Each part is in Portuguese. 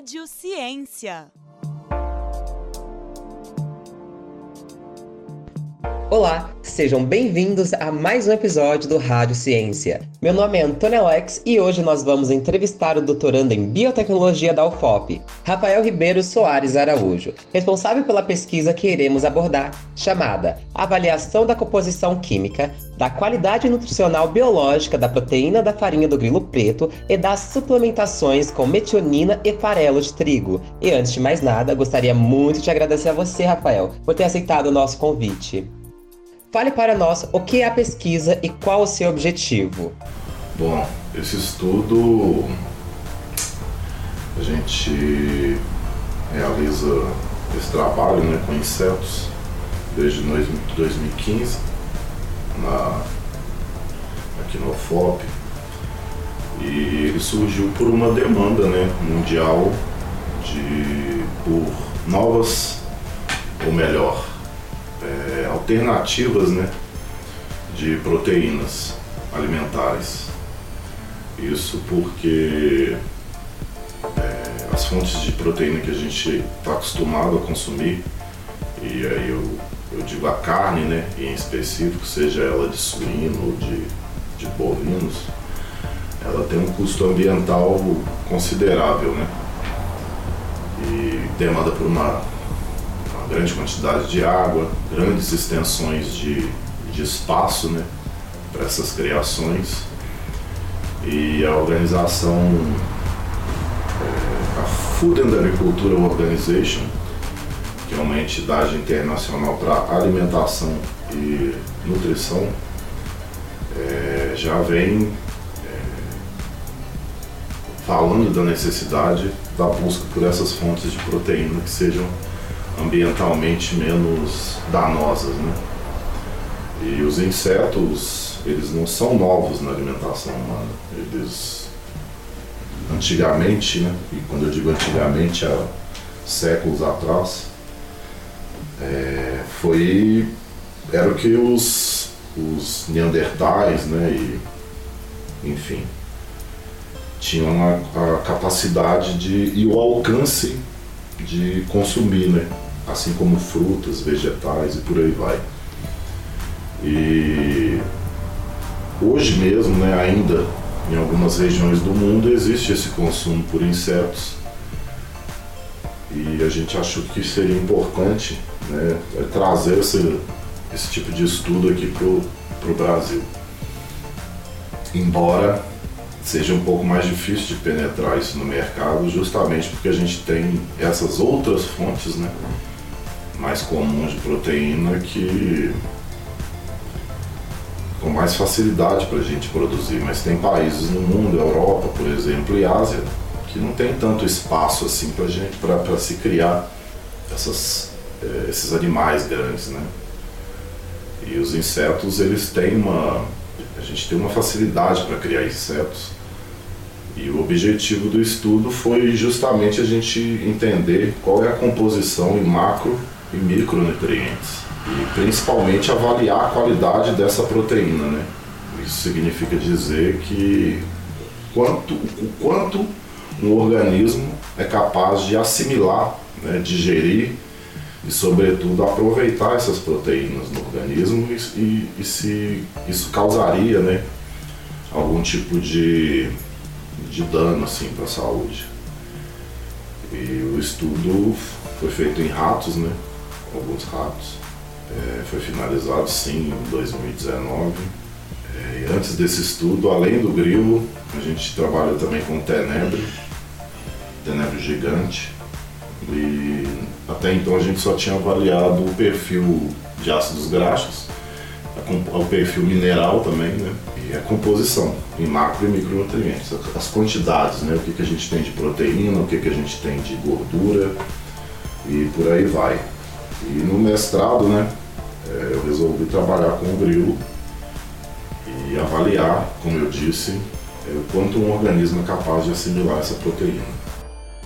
Rádio Ciência. Olá, sejam bem-vindos a mais um episódio do Rádio Ciência. Meu nome é Antônio Alex e hoje nós vamos entrevistar o doutorando em biotecnologia da UFOP, Rafael Ribeiro Soares Araújo, responsável pela pesquisa que iremos abordar, chamada Avaliação da composição química, da qualidade nutricional biológica da proteína da farinha do grilo preto e das suplementações com metionina e farelo de trigo. E antes de mais nada, gostaria muito de agradecer a você, Rafael, por ter aceitado o nosso convite. Fale para nós o que é a pesquisa e qual o seu objetivo. Bom, esse estudo a gente realiza esse trabalho né, com insetos desde 2015 na, aqui no FOP e ele surgiu por uma demanda né, mundial de por novas ou melhor alternativas né, de proteínas alimentares. Isso porque é, as fontes de proteína que a gente está acostumado a consumir, e aí eu, eu digo a carne né, em específico, seja ela de suíno ou de, de bovinos, ela tem um custo ambiental considerável, né? E demanda por uma grande quantidade de água, grandes extensões de, de espaço né, para essas criações. E a organização, é, a Food and Agriculture Organization, que é uma entidade internacional para alimentação e nutrição, é, já vem é, falando da necessidade da busca por essas fontes de proteína que sejam ambientalmente menos danosas, né? E os insetos, eles não são novos na alimentação humana. Eles antigamente, né? E quando eu digo antigamente, há séculos atrás, é, foi era o que os, os neandertais, né? E, enfim, tinham a, a capacidade de e o alcance de consumir, né? Assim como frutas, vegetais e por aí vai. E hoje mesmo, né, ainda em algumas regiões do mundo existe esse consumo por insetos e a gente achou que seria importante né, trazer esse, esse tipo de estudo aqui para o Brasil. Embora seja um pouco mais difícil de penetrar isso no mercado, justamente porque a gente tem essas outras fontes né, mais comuns de proteína que com mais facilidade para a gente produzir, mas tem países no mundo, Europa, por exemplo, e Ásia, que não tem tanto espaço assim para gente para se criar essas, eh, esses animais grandes, né? E os insetos eles têm uma a gente tem uma facilidade para criar insetos e o objetivo do estudo foi justamente a gente entender qual é a composição em macro e micronutrientes. E principalmente avaliar a qualidade dessa proteína, né? Isso significa dizer que quanto, o quanto um organismo é capaz de assimilar, né, digerir e, sobretudo, aproveitar essas proteínas no organismo e, e, e se isso causaria né, algum tipo de, de dano assim, para a saúde. E o estudo foi feito em ratos, né? Alguns ratos. É, foi finalizado sim em 2019. É, e antes desse estudo, além do grilo, a gente trabalha também com tenebre, tenebre gigante. E até então a gente só tinha avaliado o perfil de ácidos graxos, o perfil mineral também, né? E a composição em macro e micronutrientes, as quantidades, né? O que, que a gente tem de proteína, o que, que a gente tem de gordura e por aí vai. E no mestrado, né, é, eu resolvi trabalhar com o grilo e avaliar, como eu disse, é, o quanto um organismo é capaz de assimilar essa proteína.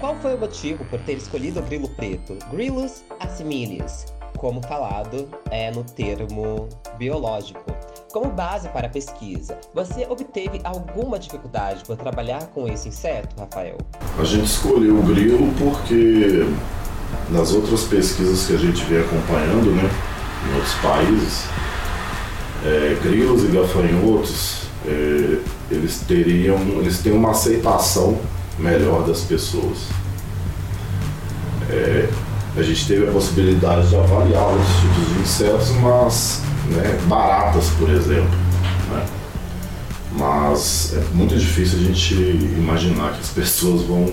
Qual foi o motivo por ter escolhido o grilo preto, Grilus assimilis, como falado é no termo biológico? como base para a pesquisa. Você obteve alguma dificuldade por trabalhar com esse inseto, Rafael? A gente escolheu o grilo porque nas outras pesquisas que a gente vem acompanhando, né, em outros países, é, grilos e gafanhotos, é, eles teriam, eles têm uma aceitação melhor das pessoas. É, a gente teve a possibilidade de avaliar outros tipos de insetos, mas né, baratas, por exemplo. Né? Mas é muito difícil a gente imaginar que as pessoas vão,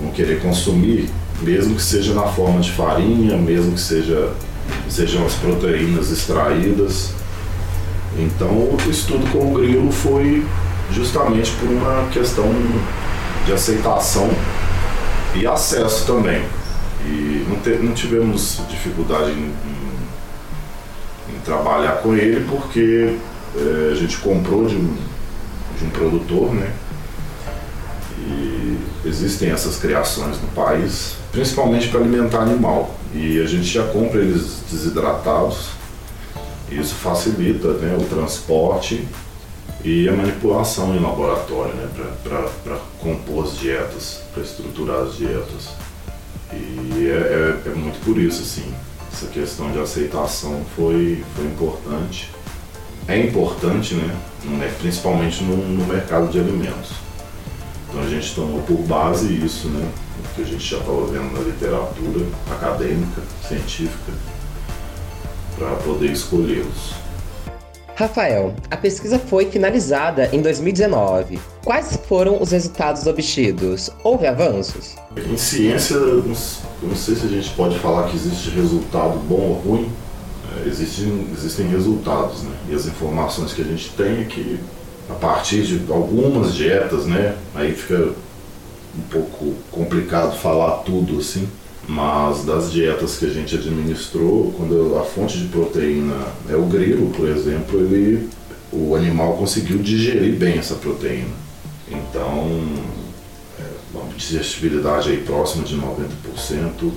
vão querer consumir, mesmo que seja na forma de farinha, mesmo que seja, sejam as proteínas extraídas. Então o estudo com o grilo foi justamente por uma questão de aceitação e acesso também. E não, te, não tivemos dificuldade em, em, em, trabalhar com ele porque é, a gente comprou de um, de um produtor, né? E existem essas criações no país, principalmente para alimentar animal. E a gente já compra eles desidratados. Isso facilita né, o transporte e a manipulação em laboratório, né, para compor as dietas, para estruturar as dietas. E é, é, é, muito por isso, assim, essa questão de aceitação foi, foi importante. É importante, né, principalmente no, no mercado de alimentos. Então a gente tomou por base isso, né, que a gente já estava vendo na literatura acadêmica, científica, para poder escolhê-los. Rafael, a pesquisa foi finalizada em 2019. Quais foram os resultados obtidos? Houve avanços? Em ciência, não sei se a gente pode falar que existe resultado bom ou ruim. É, existem, existem resultados, né? E as informações que a gente tem é que a partir de algumas dietas, né? Aí fica um pouco complicado falar tudo assim mas das dietas que a gente administrou, quando a fonte de proteína é o grilo, por exemplo, ele, o animal conseguiu digerir bem essa proteína. Então, é, uma digestibilidade aí próxima de 90%,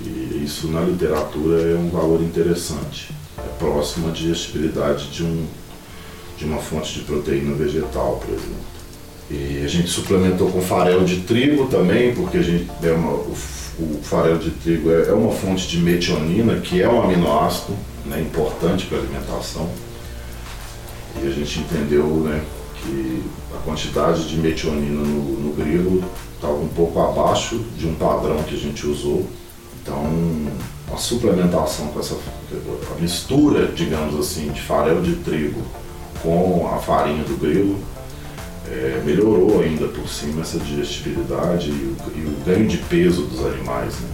e isso na literatura é um valor interessante. É próxima à digestibilidade de, um, de uma fonte de proteína vegetal, por exemplo. E a gente suplementou com farelo de trigo também, porque a gente é uma, o o farelo de trigo é, é uma fonte de metionina, que é um aminoácido né, importante para a alimentação. E a gente entendeu né, que a quantidade de metionina no, no grilo estava um pouco abaixo de um padrão que a gente usou. Então, a suplementação com essa a mistura, digamos assim, de farelo de trigo com a farinha do grilo é, melhorou ainda por cima essa digestibilidade e o, e o, ganho de peso dos animais. Né?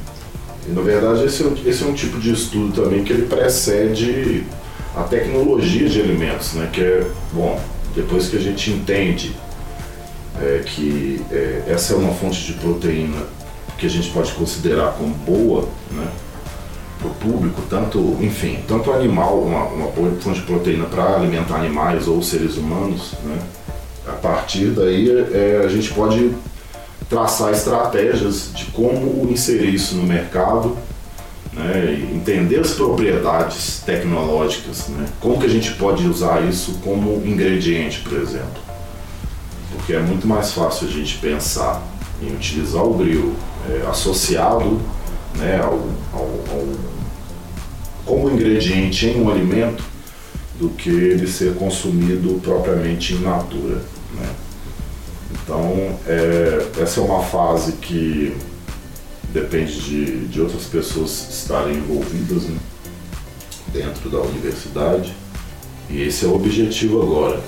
E na verdade esse é, esse é um tipo de estudo também que ele precede a tecnologia de alimentos, né? que é, bom, depois que a gente entende é, que é, essa é uma fonte de proteína que a gente pode considerar como boa, né? para o público, tanto, enfim, tanto animal, uma, uma boa fonte de proteína para alimentar animais ou seres humanos, né? A partir daí é, a gente pode traçar estratégias de como inserir isso no mercado, né, entender as propriedades tecnológicas, né, como que a gente pode usar isso como ingrediente, por exemplo. Porque é muito mais fácil a gente pensar em utilizar o grilo é, associado né, ao, ao, ao, como ingrediente em um alimento do que ele ser consumido propriamente in natura. Né? Então, é, essa é uma fase que depende de, de outras pessoas estarem envolvidas né? dentro da universidade. E esse é o objetivo agora.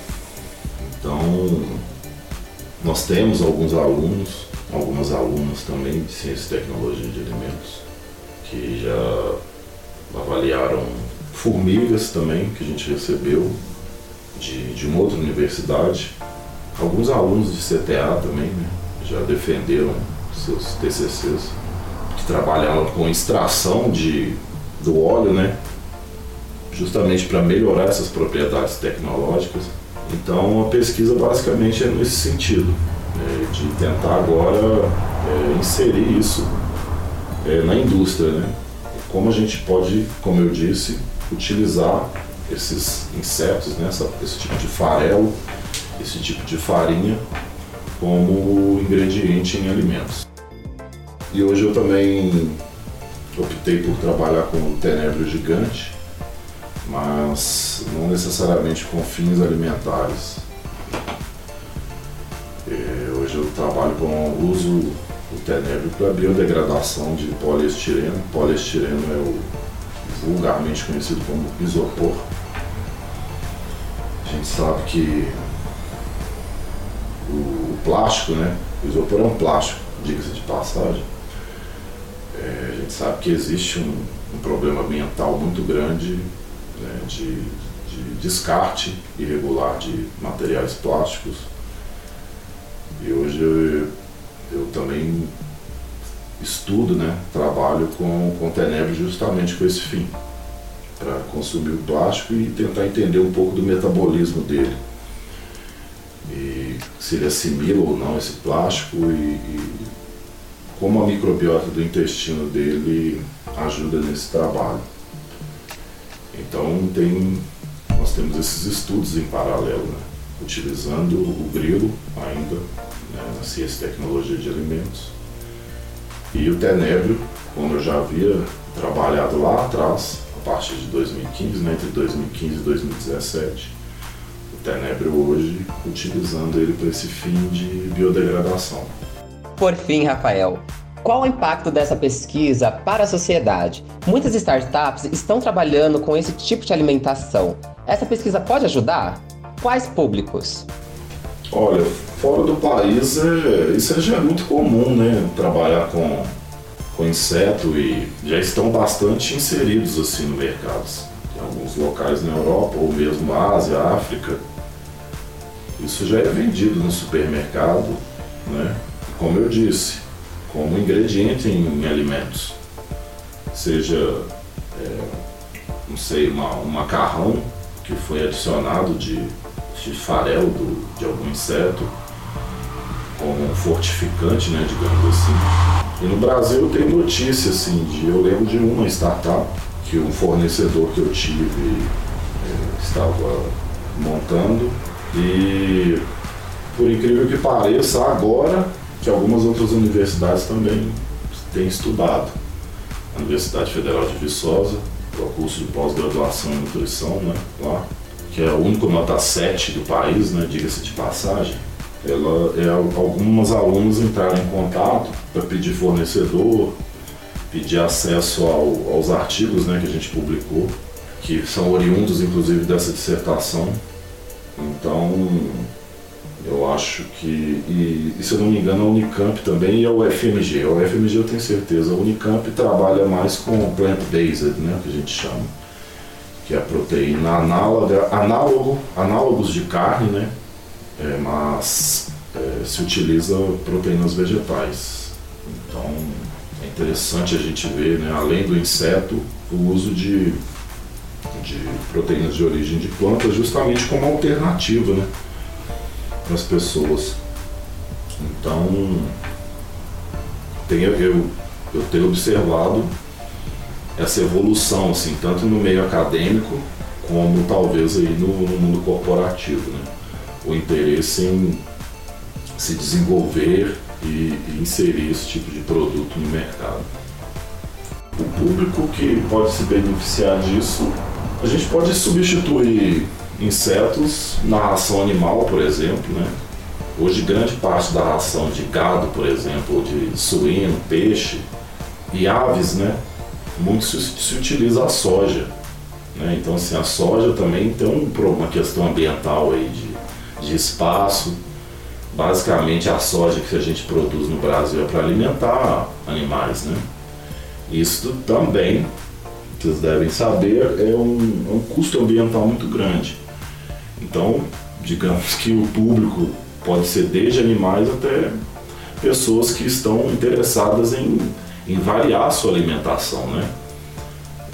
Então, nós temos alguns alunos, algumas alunas também de Ciência e Tecnologia de Alimentos, que já avaliaram formigas também, que a gente recebeu de, de uma outra universidade, Alguns alunos de CTA também né, já defenderam seus TCCs, que trabalhavam com extração de, do óleo, né, justamente para melhorar essas propriedades tecnológicas. Então a pesquisa basicamente é nesse sentido, né, de tentar agora é, inserir isso é, na indústria. Né? Como a gente pode, como eu disse, utilizar esses insetos, né, esse tipo de farelo, esse tipo de farinha como ingrediente em alimentos. E hoje eu também optei por trabalhar com tenebro gigante, mas não necessariamente com fins alimentares. É, hoje eu trabalho com uso do tenebro para biodegradação de poliestireno. Poliestireno é o vulgarmente conhecido como isopor. A gente sabe que o plástico, né? O isopor é um plástico, diga-se de passagem. É, a gente sabe que existe um, um problema ambiental muito grande né, de, de descarte irregular de materiais plásticos. E hoje eu, eu também estudo, né, trabalho com, com Tenebro justamente com esse fim, para consumir o plástico e tentar entender um pouco do metabolismo dele. Se ele assimila ou não esse plástico e, e como a microbiota do intestino dele ajuda nesse trabalho. Então tem, nós temos esses estudos em paralelo, né? utilizando o grilo ainda né, na ciência e tecnologia de alimentos e o tenebro, como eu já havia trabalhado lá atrás, a partir de 2015, né, entre 2015 e 2017, o tenebro hoje utilizando ele para esse fim de biodegradação. Por fim, Rafael, qual o impacto dessa pesquisa para a sociedade? Muitas startups estão trabalhando com esse tipo de alimentação. Essa pesquisa pode ajudar? Quais públicos? Olha, fora do país é, isso já é muito comum, né? Trabalhar com, com inseto e já estão bastante inseridos assim no mercado. Alguns locais na Europa ou mesmo Ásia, África. Isso já é vendido no supermercado, né? Como eu disse, como ingrediente em, em alimentos. Seja, é, não sei, uma, um macarrão que foi adicionado de de farelo do, de algum inseto, como um fortificante, né, digamos assim. E no Brasil tem notícia, assim, de, eu lembro de uma startup que um fornecedor que eu tive é, estava montando e por incrível que pareça, agora que algumas outras universidades também têm estudado. A Universidade Federal de Viçosa, o curso de pós-graduação em nutrição, né, lá, que é o único nota 7 do país, né, diga-se de passagem, ela, é, algumas alunos entraram em contato para pedir fornecedor, pedir acesso ao, aos artigos né, que a gente publicou, que são oriundos inclusive dessa dissertação. Então, eu acho que, e, e, se eu não me engano, a Unicamp também e a UFMG. A UFMG eu tenho certeza, a Unicamp trabalha mais com plant-based, né, que a gente chama que é a proteína análoga, análogo, análogos de carne, né? É, mas é, se utiliza proteínas vegetais. Então é interessante a gente ver, né, além do inseto, o uso de, de proteínas de origem de plantas justamente como alternativa né, para as pessoas. Então tem, eu, eu tenho observado essa evolução, assim, tanto no meio acadêmico como talvez aí no, no mundo corporativo, né? O interesse em se desenvolver e, inserir esse tipo de produto no mercado. O público que pode se beneficiar disso, a gente pode substituir insetos na ração animal, por exemplo, né? Hoje grande parte da ração de gado, por exemplo, de suíno, peixe e aves, né, muito se, se utiliza a soja. Né? Então, assim, a soja também tem um, uma questão ambiental aí de, de espaço. Basicamente, a soja que a gente produz no Brasil é para alimentar animais. Né? Isso também, vocês devem saber, é um, é um custo ambiental muito grande. Então, digamos que o público pode ser desde animais até pessoas que estão interessadas em em variar a sua alimentação, né?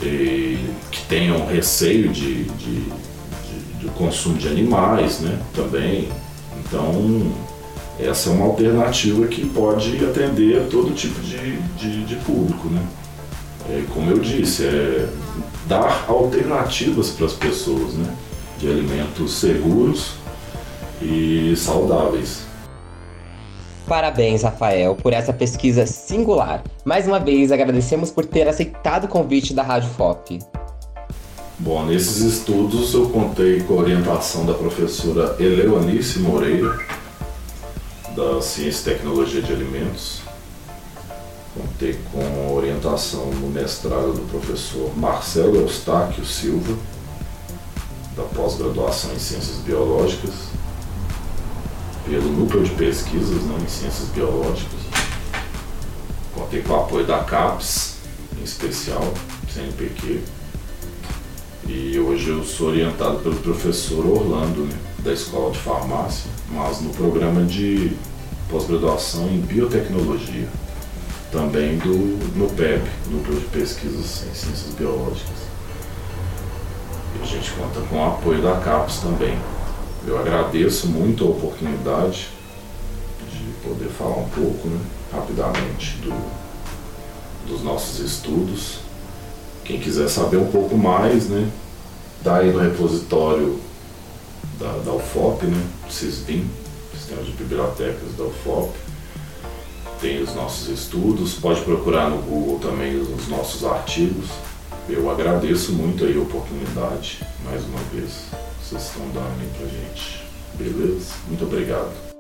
E que tenham receio de, de, de, de consumo de animais, né? Também. Então, essa é uma alternativa que pode atender a todo tipo de, de, de público, né? é, como eu disse, é dar alternativas para as pessoas, né? De alimentos seguros e saudáveis. Parabéns, Rafael, por essa pesquisa singular. Mais uma vez, agradecemos por ter aceitado o convite da Rádio FOP. Bom, nesses estudos eu contei com a orientação da professora Eleonice Moreira, da Ciência e Tecnologia de Alimentos. Contei com a orientação no mestrado do professor Marcelo Eustáquio Silva, da pós-graduação em Ciências Biológicas, pelo Núcleo de Pesquisas né, em Ciências Biológicas. Contei com o apoio da CAPES, em especial, CNPq. E hoje eu sou orientado pelo professor Orlando, né, da Escola de Farmácia, mas no programa de pós-graduação em Biotecnologia, também do NUPEB, Núcleo de Pesquisas em Ciências Biológicas. E a gente conta com o apoio da CAPES também. Eu agradeço muito a oportunidade de poder falar um pouco, né, rapidamente, do, dos nossos estudos. Quem quiser saber um pouco mais, né, tá aí no repositório da, da UFOP, né, CISBIM, Sistema de Bibliotecas da UFOP. Tem os nossos estudos, pode procurar no Google também os nossos artigos. Eu agradeço muito aí a oportunidade, mais uma vez vocês estão dando aí pra gente. Beleza? Muito obrigado.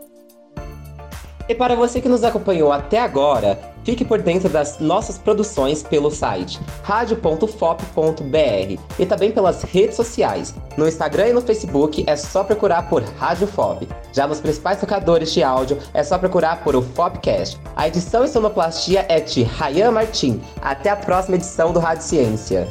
E para você que nos acompanhou até agora, fique por dentro das nossas produções pelo site radio.fop.br e também pelas redes sociais. No Instagram e no Facebook é só procurar por Rádio Fop. Já nos principais tocadores de áudio é só procurar por o Fopcast. A edição e sonoplastia é de Rayan Martim. Até a próxima edição do Rádio Ciência.